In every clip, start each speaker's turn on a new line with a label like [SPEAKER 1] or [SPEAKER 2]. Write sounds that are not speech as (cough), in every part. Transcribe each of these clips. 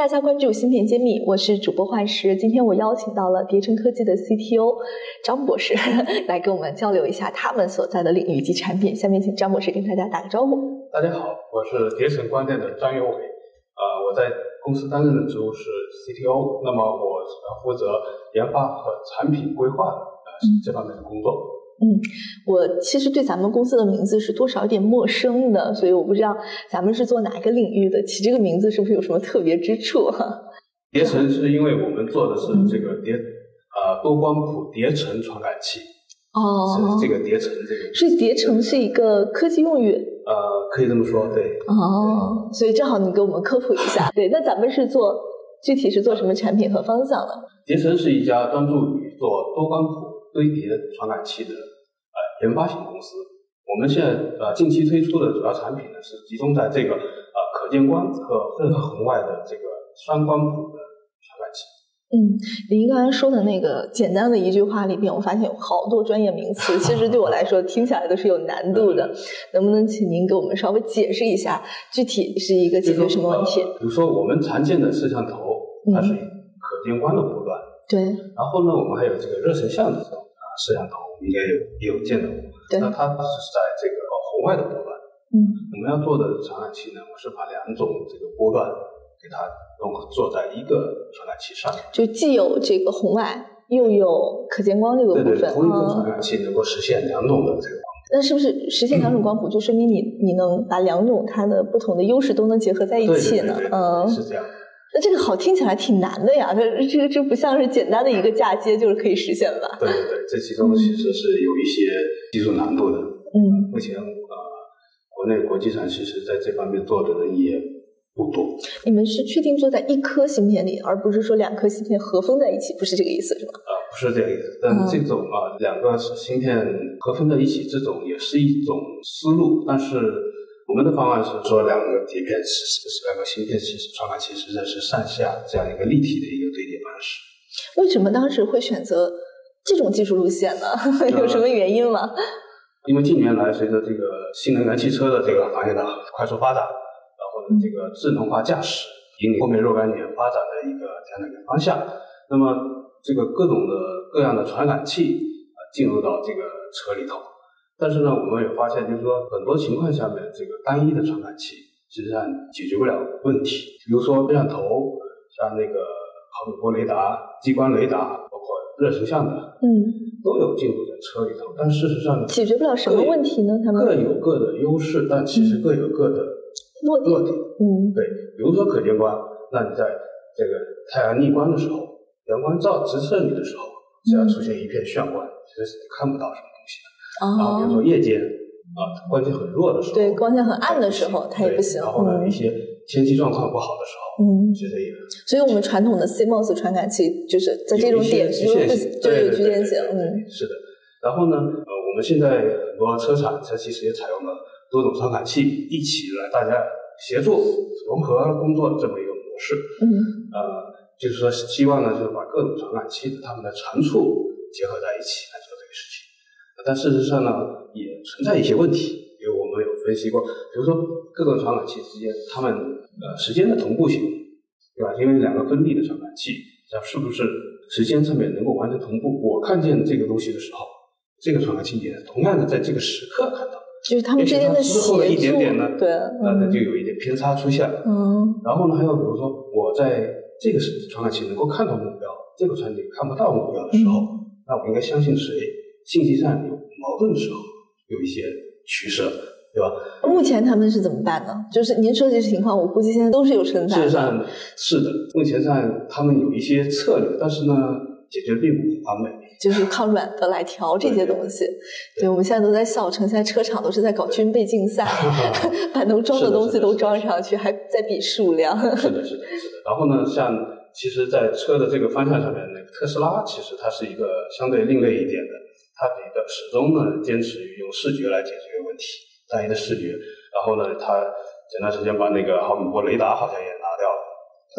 [SPEAKER 1] 大家关注芯片揭秘，我是主播幻石。今天我邀请到了叠城科技的 CTO 张博士 (laughs) 来跟我们交流一下他们所在的领域及产品。下面请张博士跟大家打个招呼。
[SPEAKER 2] 大家好，我是叠城光电的张有伟。呃，我在公司担任的职务是 CTO，那么我负责研发和产品规划呃这方面的工作。
[SPEAKER 1] 嗯，我其实对咱们公司的名字是多少有点陌生的，所以我不知道咱们是做哪个领域的，起这个名字是不是有什么特别之处？
[SPEAKER 2] 叠层是因为我们做的是这个叠呃多光谱叠层传感器，
[SPEAKER 1] 哦，
[SPEAKER 2] 是这个叠层这个，
[SPEAKER 1] 所以叠层是一个科技用语，
[SPEAKER 2] 呃，可以这么说，对。
[SPEAKER 1] 哦，所以正好你给我们科普一下，(laughs) 对，那咱们是做具体是做什么产品和方向的？
[SPEAKER 2] 叠层是一家专注于做多光谱堆叠传感器的。研发型公司，我们现在呃近期推出的主要产品呢是集中在这个呃可见光和任何红外的这个双光谱的传感器。
[SPEAKER 1] 嗯，您刚才说的那个简单的一句话里边，我发现有好多专业名词，其实对我来说听起来都是有难度的。(laughs) 能不能请您给我们稍微解释一下，具体是一个解决什么问题？
[SPEAKER 2] 比如说我们常见的摄像头，它是可见光的波段。
[SPEAKER 1] 对。
[SPEAKER 2] 然后呢，我们还有这个热成像的这种啊摄像头。应该有也有见到过，那它是在这个红外的波段。
[SPEAKER 1] 嗯，
[SPEAKER 2] 我们要做的传感器呢，我是把两种这个波段给它融合做在一个传感器上，
[SPEAKER 1] 就既有这个红外，又有可见光这个部分。
[SPEAKER 2] 对对，同一个传感器能够实现两种的这个光谱。
[SPEAKER 1] 那是不是实现两种光谱，就说明你你能把两种它的不同的优势都能结合在一起
[SPEAKER 2] 呢？嗯，是这样。
[SPEAKER 1] 那这个好听起来挺难的呀，这这个这不像是简单的一个嫁接就是可以实现吧？
[SPEAKER 2] 对对对，这其中其实是有一些技术难度的。
[SPEAKER 1] 嗯，
[SPEAKER 2] 目前呃，国内国际上其实在这方面做的人也不多。
[SPEAKER 1] 你们是确定做在一颗芯片里，而不是说两颗芯片合封在一起，不是这个意思是吗？
[SPEAKER 2] 啊，不是这个意思。但这种啊，两个芯片合封在一起，这种也是一种思路，但是。我们的方案是说，两个碟片是是两个芯片其实传感器实际上是上下这样一个立体的一个堆叠方式。
[SPEAKER 1] 为什么当时会选择这种技术路线呢？(laughs) 有什么原因吗？
[SPEAKER 2] 因为近年来随着这个新能源汽车的这个行业的快速发展，然后呢，这个智能化驾驶引领后面若干年发展的一个这样的一个方向。那么，这个各种的各样的传感器啊进入到这个车里头。但是呢，我们也发现，就是说很多情况下面，这个单一的传感器实际上解决不了问题。比如说摄像头，像那个毫米波雷达、激光雷达，包括热成像的，
[SPEAKER 1] 嗯，
[SPEAKER 2] 都有进入在车里头。但事实上，
[SPEAKER 1] 解决不了什么问题呢？他们
[SPEAKER 2] 各有各的优势，但其实各有各的
[SPEAKER 1] 弱点。
[SPEAKER 2] 嗯，对。比如说可见光，那你在这个太阳逆光的时候，阳光照直射你的时候，只要出现一片眩光，其实是看不到什么。然后比如说夜间啊，光线很弱的时候，
[SPEAKER 1] 对光线很暗的时候，它也不行。
[SPEAKER 2] 然后呢，一些天气状况不好的时候，
[SPEAKER 1] 嗯，
[SPEAKER 2] 其实也。
[SPEAKER 1] 所以我们传统的 CMOS 传感器就是在这种点就就有局限性，嗯，
[SPEAKER 2] 是的。然后呢，呃，我们现在很多车厂它其实也采用了多种传感器一起来大家协作融合工作这么一个模式，
[SPEAKER 1] 嗯，
[SPEAKER 2] 呃，就是说希望呢，就是把各种传感器它们的长处结合在一起。但事实上呢，也存在一些问题，因为我们有分析过，比如说各个传感器之间，它们呃时间的同步性，对吧？因为两个分立的传感器，它是不是时间上面能够完全同步？我看见这个东西的时候，这个传感器也同样的在这个时刻看到，
[SPEAKER 1] 就是它们之间的
[SPEAKER 2] 之后的一点点呢，
[SPEAKER 1] 对，
[SPEAKER 2] 那就有一点偏差出现了。
[SPEAKER 1] 嗯，
[SPEAKER 2] 然后呢，还有比如说我在这个传感器能够看到目标，这个传感器看不到目标的时候，那我应该相信谁？信息上有矛盾的时候，有一些取舍，对吧？
[SPEAKER 1] 目前他们是怎么办呢？就是您说的这些情况，我估计现在都是有存在。
[SPEAKER 2] 事实上是的，目前上他们有一些策略，但是呢，解决并不完美。
[SPEAKER 1] 就是靠软的来调这些东西。对，我们现在都在笑称，现在车厂都是在搞军备竞赛，(laughs) 把能装的东西都装上去，还在比数量。
[SPEAKER 2] 是的，是的，是的。然后呢，像其实，在车的这个方向上面，那个特斯拉其实它是一个相对另类一点的。它比较始终呢坚持于用视觉来解决问题，单一的视觉。然后呢，他前段时间把那个毫米波雷达好像也拿掉了，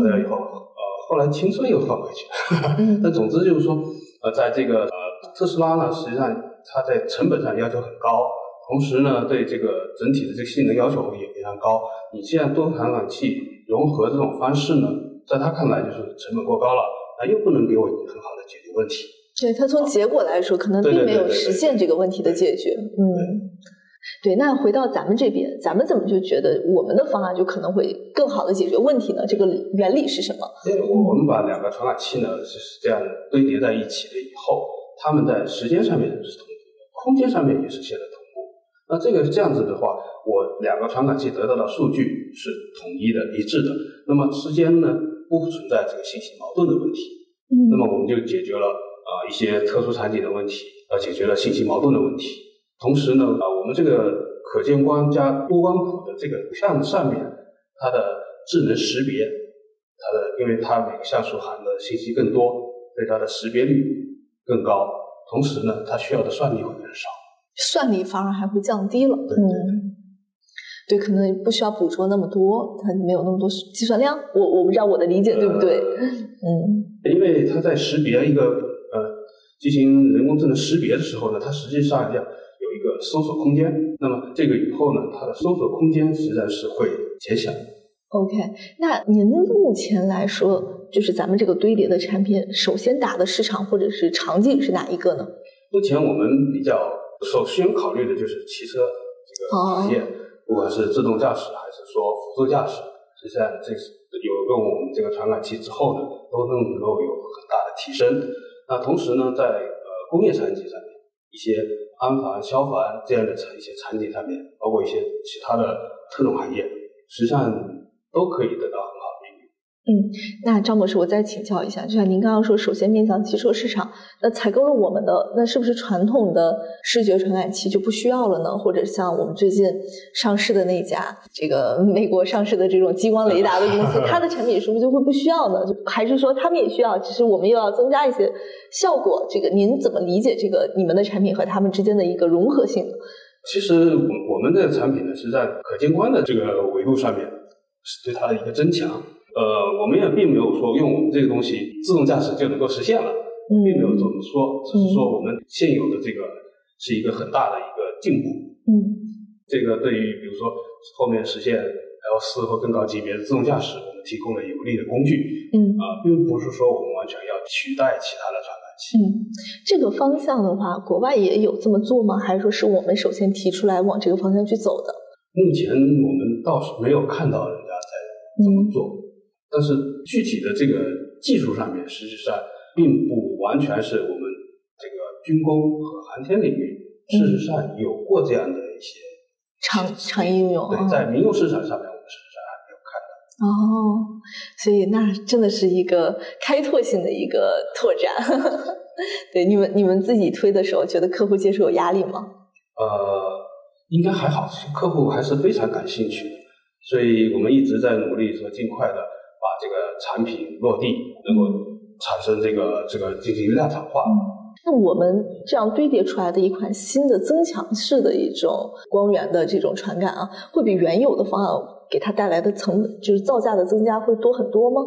[SPEAKER 2] 拿掉以后，呃，后来青春又放回去。(laughs) 但总之就是说，呃，在这个呃特斯拉呢，实际上它在成本上要求很高，同时呢，对这个整体的这个性能要求也非常高。你现在多传感器融合这种方式呢，在他看来就是成本过高了，那，又不能给我很好的解决问题。
[SPEAKER 1] 对他从结果来说，可能并没有实现这个问题的解决。嗯，对。那回到咱们这边，咱们怎么就觉得我们的方案就可能会更好的解决问题呢？这个原理是什么？
[SPEAKER 2] 我我们把两个传感器呢是这样堆叠在一起了以后，它们在时间上面是同步的，空间上面也是现在同步。那这个这样子的话，我两个传感器得到的数据是统一的、一致的，那么之间呢不存在这个信息矛盾的问题。
[SPEAKER 1] 嗯，
[SPEAKER 2] 那么我们就解决了。啊，一些特殊场景的问题，呃，解决了信息矛盾的问题。同时呢，啊，我们这个可见光加多光谱的这个像上面，它的智能识别，它的因为它每个像素含的信息更多，所以它的识别率更高。同时呢，它需要的算力会更少，
[SPEAKER 1] 算力反而还会降低了。
[SPEAKER 2] 嗯，
[SPEAKER 1] 对，可能不需要捕捉那么多，它没有那么多计算量。我我不知道我的理解对不对？嗯，
[SPEAKER 2] 因为它在识别一个。进行人工智能识别的时候呢，它实际上要有一个搜索空间。那么这个以后呢，它的搜索空间实际上是会减小。
[SPEAKER 1] OK，那您目前来说，就是咱们这个堆叠的产品，首先打的市场或者是场景是哪一个呢？
[SPEAKER 2] 目前我们比较首先考虑的就是汽车这个行业，不管是自动驾驶还是说辅助驾驶，实际上这是有了我们这个传感器之后呢，都能够有很大的提升。那同时呢，在呃工业场景上面，一些安防、消防这样的场一些场景上面，包括一些其他的特种行业，实际上都可以得到。
[SPEAKER 1] 嗯，那张博士，我再请教一下，就像您刚刚说，首先面向汽车市场，那采购了我们的，那是不是传统的视觉传感器就不需要了呢？或者像我们最近上市的那家，这个 (laughs) 美国上市的这种激光雷达的公司，(laughs) 它的产品是不是就会不需要呢？就还是说他们也需要，只是我们又要增加一些效果？这个您怎么理解这个你们的产品和他们之间的一个融合性呢？
[SPEAKER 2] 其实我我们的产品呢，是在可见光的这个维度上面，是对它的一个增强。呃，我们也并没有说用我们这个东西自动驾驶就能够实现了，并没有这么说，只是说我们现有的这个是一个很大的一个进步。
[SPEAKER 1] 嗯，
[SPEAKER 2] 这个对于比如说后面实现 L 四或更高级别的自动驾驶，我们提供了有力的工具。
[SPEAKER 1] 嗯，
[SPEAKER 2] 啊，并不是说我们完全要取代其他的传感器。
[SPEAKER 1] 嗯，这个方向的话，国外也有这么做吗？还是说是我们首先提出来往这个方向去走的？
[SPEAKER 2] 目前我们倒是没有看到人家在这么做。但是具体的这个技术上面，实际上并不完全是我们这个军工和航天领域，事实上有过这样的一些
[SPEAKER 1] 长长应用。
[SPEAKER 2] 对，在民用市场上面，我们实际上还没有看到。
[SPEAKER 1] 哦，所以那真的是一个开拓性的一个拓展。(laughs) 对，你们你们自己推的时候，觉得客户接受有压力吗？
[SPEAKER 2] 呃，应该还好，客户还是非常感兴趣的，所以我们一直在努力说尽快的。这个产品落地能够产生这个这个进行量产化。
[SPEAKER 1] 那我们这样堆叠出来的一款新的增强式的一种光源的这种传感啊，会比原有的方案给它带来的成本，就是造价的增加会多很多吗？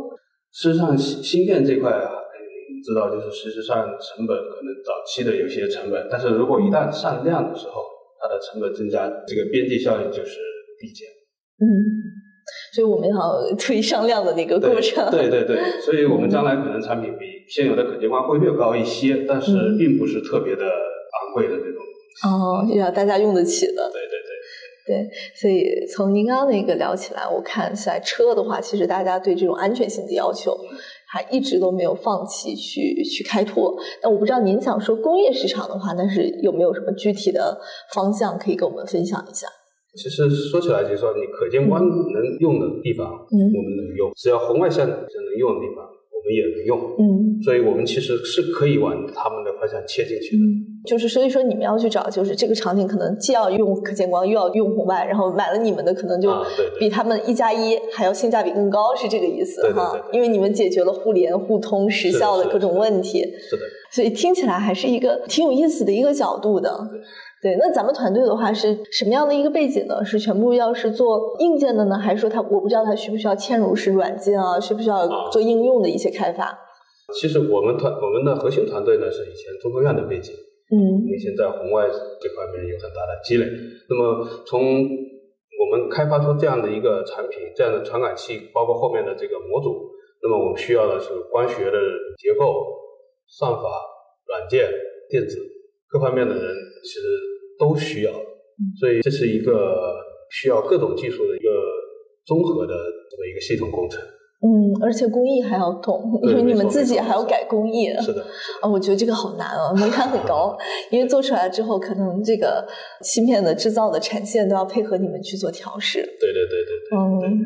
[SPEAKER 2] 事实上，芯芯片这块啊，你知道，就是事实上成本可能早期的有些成本，但是如果一旦上量的时候，它的成本增加，这个边际效应就是递减。
[SPEAKER 1] 嗯。所以我们要推上量的那个过程。
[SPEAKER 2] 对对对，所以我们将来可能产品比现有的可见光会略高一些，但是并不是特别的昂贵的那种。
[SPEAKER 1] 哦，要大家用得起的。
[SPEAKER 2] 对对对。
[SPEAKER 1] 对，所以从您刚刚那个聊起来，我看在车的话，其实大家对这种安全性的要求还一直都没有放弃去去开拓。那我不知道您想说工业市场的话，但是有没有什么具体的方向可以跟我们分享一下？
[SPEAKER 2] 其实说起来，就是说你可见光能用的地方，嗯我们能用；只要红外线能用的地方，我们也能用。
[SPEAKER 1] 嗯，
[SPEAKER 2] 所以我们其实是可以往他们的方向切进去的。
[SPEAKER 1] 就是所以说，你们要去找，就是这个场景可能既要用可见光，又要用红外，然后买了你们的，可能就比他们一加一还要性价比更高，是这个意思哈？因为你们解决了互联互通时效的各种问题。
[SPEAKER 2] 是的。
[SPEAKER 1] 所以听起来还是一个挺有意思的一个角度的。对，那咱们团队的话是什么样的一个背景呢？是全部要是做硬件的呢，还是说他我不知道他需不需要嵌入式软件啊，需不需要做应用的一些开发？
[SPEAKER 2] 其实我们团我们的核心团队呢是以前中科院的背景，
[SPEAKER 1] 嗯，
[SPEAKER 2] 以前在红外这方面有很大的积累。那么从我们开发出这样的一个产品，这样的传感器，包括后面的这个模组，那么我们需要的是光学的结构、算法、软件、电子各方面的人，其实。都需要，所以这是一个需要各种技术的一个综合的这么一个系统工程。
[SPEAKER 1] 嗯，而且工艺还要懂，因为你们自己还要改工艺。
[SPEAKER 2] 是的，
[SPEAKER 1] 啊，我觉得这个好难啊，门槛很高。(laughs) 因为做出来之后，可能这个芯片的制造的产线都要配合你们去做调试。
[SPEAKER 2] 对对对对
[SPEAKER 1] 对。嗯，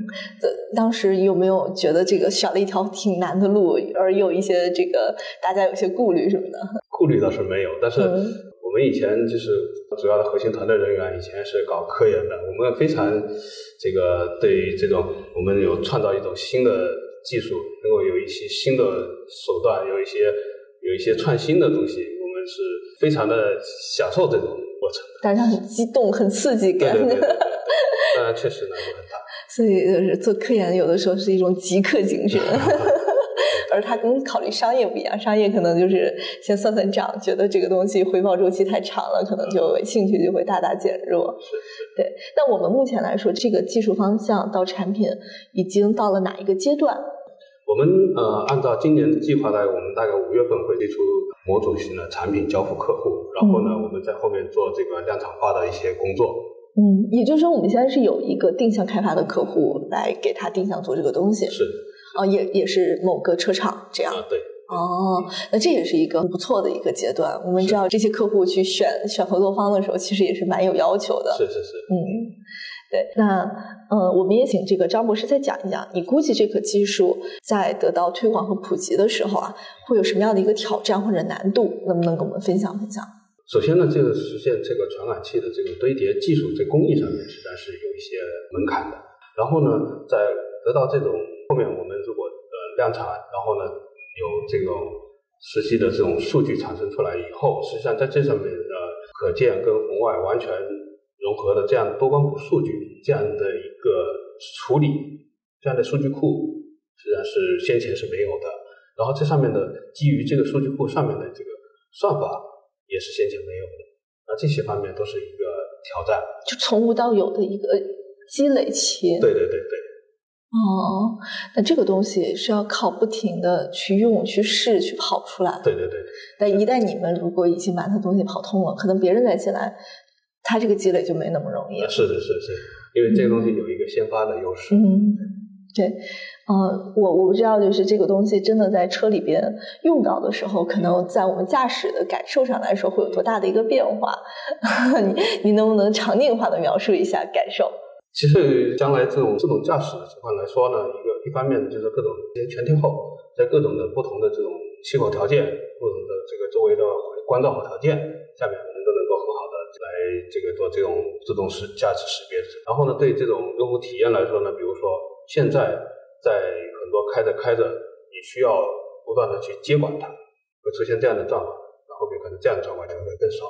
[SPEAKER 1] 当时有没有觉得这个选了一条挺难的路，而有一些这个大家有些顾虑什么的？
[SPEAKER 2] 顾虑倒是没有，但是。我们以前就是主要的核心团队人员，以前是搞科研的，我们非常这个对这种我们有创造一种新的技术，能够有一些新的手段，有一些有一些创新的东西，我们是非常的享受这种过程。
[SPEAKER 1] 大家很激动，很刺激感。
[SPEAKER 2] 对对对，(laughs) 那确实难度很大。
[SPEAKER 1] 所以就是做科研，有的时候是一种极客精神。(laughs) 而它跟考虑商业不一样，商业可能就是先算算账，觉得这个东西回报周期太长了，可能就兴趣就会大大减弱。对。但我们目前来说，这个技术方向到产品已经到了哪一个阶段？
[SPEAKER 2] 我们呃，按照今年的计划呢，我们大概五月份会推出模组型的产品交付客户，然后呢，我们在后面做这个量产化的一些工作。
[SPEAKER 1] 嗯，也就是说，我们现在是有一个定向开发的客户来给他定向做这个东西。
[SPEAKER 2] 是。
[SPEAKER 1] 哦，也也是某个车厂这样。
[SPEAKER 2] 啊，对。
[SPEAKER 1] 哦，那这也是一个不错的一个阶段。我们知道这些客户去选选合作方的时候，其实也是蛮有要求的。
[SPEAKER 2] 是是是。
[SPEAKER 1] 嗯，对。那呃，我们也请这个张博士再讲一讲，你估计这个技术在得到推广和普及的时候啊，会有什么样的一个挑战或者难度？能不能跟我们分享分享？
[SPEAKER 2] 首先呢，这个实现这个传感器的这个堆叠技术，在工艺上面实际上是有一些门槛的。然后呢，在得到这种后面我们如果呃量产，然后呢有这种实际的这种数据产生出来以后，实际上在这上面呃可见跟红外完全融合的这样多光谱数据这样的一个处理，这样的数据库实际上是先前是没有的。然后这上面的基于这个数据库上面的这个算法也是先前没有的。那这些方面都是一个挑战，
[SPEAKER 1] 就从无到有的一个积累期。
[SPEAKER 2] 对对对对。
[SPEAKER 1] 哦，那这个东西是要靠不停的去用、去试、去跑出来。
[SPEAKER 2] 对对对。
[SPEAKER 1] 但一旦你们如果已经把它东西跑通了，可能别人再进来，他这个积累就没那么容易。
[SPEAKER 2] 是是是是，因为这个东西有一个先发的优势。
[SPEAKER 1] 嗯，对。呃，我我不知道，就是这个东西真的在车里边用到的时候，可能在我们驾驶的感受上来说，会有多大的一个变化？(laughs) 你你能不能场景化的描述一下感受？
[SPEAKER 2] 其实将来这种自动驾驶的情况来说呢，一个一方面就是各种全天候，在各种的不同的这种气候条件、不同的这个周围的光照好条件下面，我们都能够很好的来这个做这种自动识驾驶识别。然后呢，对这种用户体验来说呢，比如说现在在很多开着开着，你需要不断的去接管它，会出现这样的状况，然后有可能这样的状况就会更少。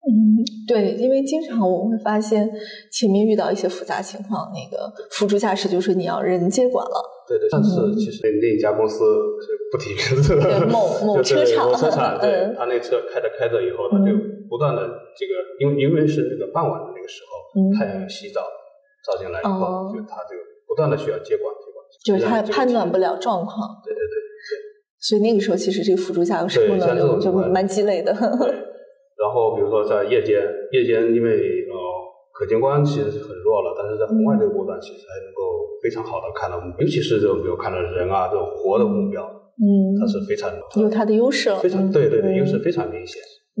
[SPEAKER 1] 嗯，对，因为经常我们会发现前面遇到一些复杂情况，那个辅助驾驶就是你要人接管了。
[SPEAKER 2] 对对，上次其实另一家公司是不提名字的，
[SPEAKER 1] 某 (laughs) 某车厂，
[SPEAKER 2] 某车厂，对他那车开着开着以后，他就不断的这个，因为因为是那个傍晚的那个时候，太阳洗澡照进来以后，就他这个不断的需要接管接管，
[SPEAKER 1] 就是他判断不了。状况。
[SPEAKER 2] 对对对对，
[SPEAKER 1] 所以那个时候其实这个辅助驾驶功能就蛮鸡肋的。
[SPEAKER 2] 然后，比如说在夜间，夜间因为呃可见光其实是很弱了，但是在红外这个波段，其实还能够非常好的看到，尤其是这种比如看到人啊这种活的目标，
[SPEAKER 1] 嗯，
[SPEAKER 2] 它是非常
[SPEAKER 1] 有它的优势，
[SPEAKER 2] 非常对对对，优势非常明显。
[SPEAKER 1] 嗯，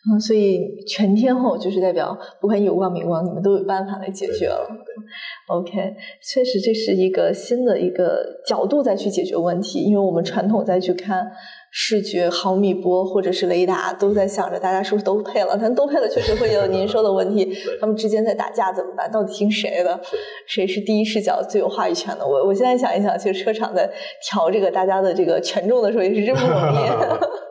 [SPEAKER 1] 啊，所以全天候就是代表不管有光没光，你们都有办法来解决了。OK，确实这是一个新的一个角度再去解决问题，因为我们传统再去看。视觉毫米波或者是雷达都在想着大家是不是都配了？但都配了确实会有您说的问题。(laughs) 他们之间在打架怎么办？到底听谁的？谁是第一视角最有话语权的？我我现在想一想，其实车厂在调这个大家的这个权重的时候也是真不容易。(laughs)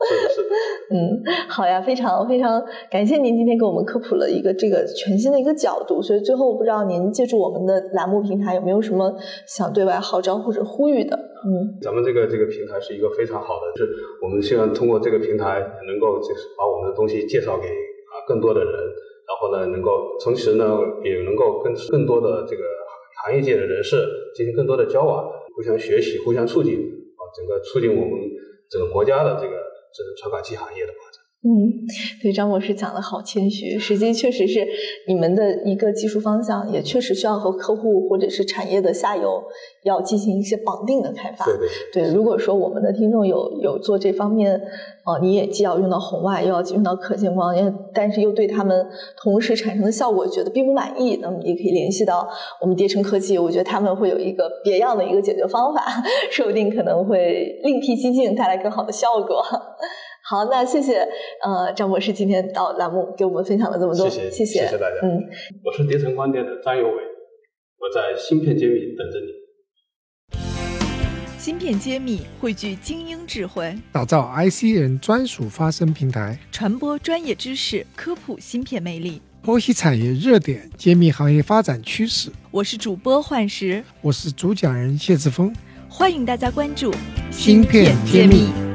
[SPEAKER 1] 嗯，好呀，非常非常感谢您今天给我们科普了一个这个全新的一个角度。所以最后，不知道您借助我们的栏目平台有没有什么想对外号召或者呼吁的？嗯，
[SPEAKER 2] 咱们这个这个平台是一个非常好的，就是我们希望通过这个平台能够就是把我们的东西介绍给啊更多的人，然后呢能够同时呢也能够跟更多的这个行业界的人士进行更多的交往，互相学习，互相促进啊整个促进我们整个国家的这个。这是传感器行业的发展。
[SPEAKER 1] 嗯，对，张博士讲的好谦虚，实际确实是你们的一个技术方向，也确实需要和客户或者是产业的下游要进行一些绑定的开发。
[SPEAKER 2] 对对
[SPEAKER 1] 对。如果说我们的听众有有做这方面，呃，你也既要用到红外，又要用到可见光，也但是又对他们同时产生的效果觉得并不满意，那么也可以联系到我们叠成科技，我觉得他们会有一个别样的一个解决方法，(laughs) 说不定可能会另辟蹊径，带来更好的效果。好，那谢谢，呃，张博士今天到栏目给我们分享了这么多，
[SPEAKER 2] 谢谢，
[SPEAKER 1] 谢
[SPEAKER 2] 谢大家。嗯，我是叠层光电的张有伟，我在芯片揭秘等着你。
[SPEAKER 1] 芯片揭秘汇聚精英智慧，
[SPEAKER 3] 打造 IC 人专属发声平台，
[SPEAKER 1] 传播专业知识，科普芯片魅力，
[SPEAKER 3] 剖析产业热点，揭秘行业发展趋势。
[SPEAKER 1] 我是主播幻石，
[SPEAKER 3] 我是主讲人谢志峰，
[SPEAKER 1] 欢迎大家关注
[SPEAKER 3] 芯片揭秘。